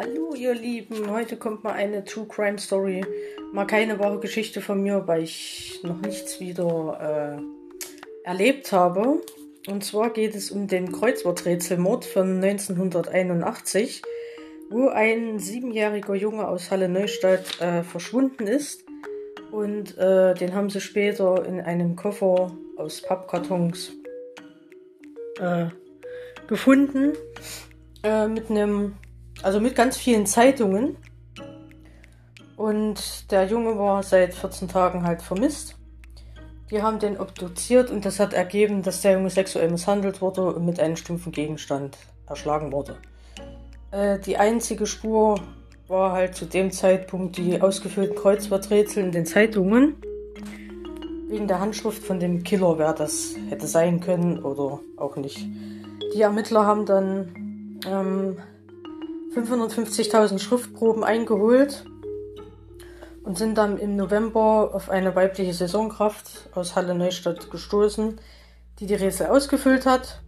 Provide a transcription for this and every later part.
Hallo ihr Lieben, heute kommt mal eine True Crime Story. Mal keine wahre Geschichte von mir, weil ich noch nichts wieder äh, erlebt habe. Und zwar geht es um den Kreuzworträtselmord von 1981, wo ein siebenjähriger Junge aus Halle Neustadt äh, verschwunden ist. Und äh, den haben sie später in einem Koffer aus Pappkartons äh, gefunden. Äh, mit einem also mit ganz vielen Zeitungen. Und der Junge war seit 14 Tagen halt vermisst. Die haben den obduziert und das hat ergeben, dass der Junge sexuell misshandelt wurde und mit einem stumpfen Gegenstand erschlagen wurde. Äh, die einzige Spur war halt zu dem Zeitpunkt die ausgefüllten Kreuzworträtsel in den Zeitungen. Wegen der Handschrift von dem Killer, wer das hätte sein können oder auch nicht. Die Ermittler haben dann ähm, 550.000 Schriftproben eingeholt und sind dann im November auf eine weibliche Saisonkraft aus Halle Neustadt gestoßen, die die Rätsel ausgefüllt hat.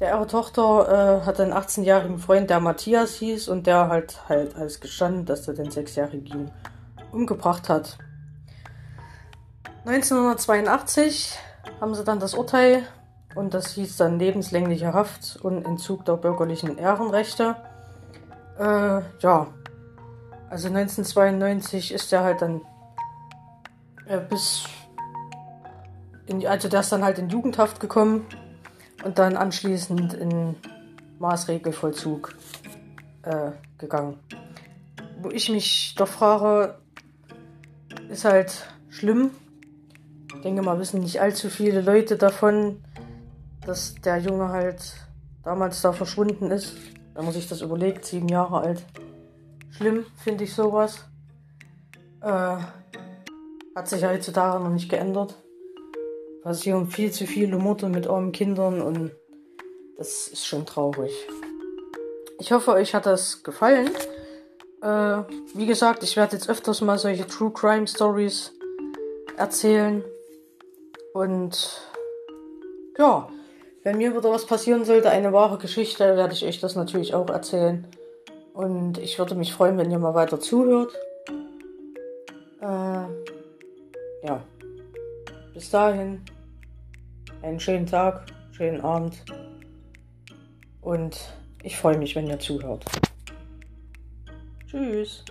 Der ihre Tochter äh, hat einen 18-jährigen Freund, der Matthias hieß und der halt halt als gestanden, dass er den sechsjährigen umgebracht hat. 1982 haben sie dann das Urteil und das hieß dann lebenslängliche Haft und Entzug der bürgerlichen Ehrenrechte. Äh, ja. Also 1992 ist er halt dann äh, bis in, also der ist dann halt in Jugendhaft gekommen und dann anschließend in Maßregelvollzug äh, gegangen. Wo ich mich doch frage, ist halt schlimm. Ich denke mal, wissen nicht allzu viele Leute davon, dass der Junge halt damals da verschwunden ist. Wenn man sich das überlegt, sieben Jahre alt. Schlimm, finde ich sowas. Äh, hat sich heutzutage noch nicht geändert. Passieren viel zu viele Mutter mit armen Kindern und das ist schon traurig. Ich hoffe, euch hat das gefallen. Äh, wie gesagt, ich werde jetzt öfters mal solche True Crime Stories erzählen. Und ja, wenn mir wieder was passieren sollte, eine wahre Geschichte, werde ich euch das natürlich auch erzählen. Und ich würde mich freuen, wenn ihr mal weiter zuhört. Äh, ja. Bis dahin. Einen schönen Tag, schönen Abend. Und ich freue mich, wenn ihr zuhört. Tschüss.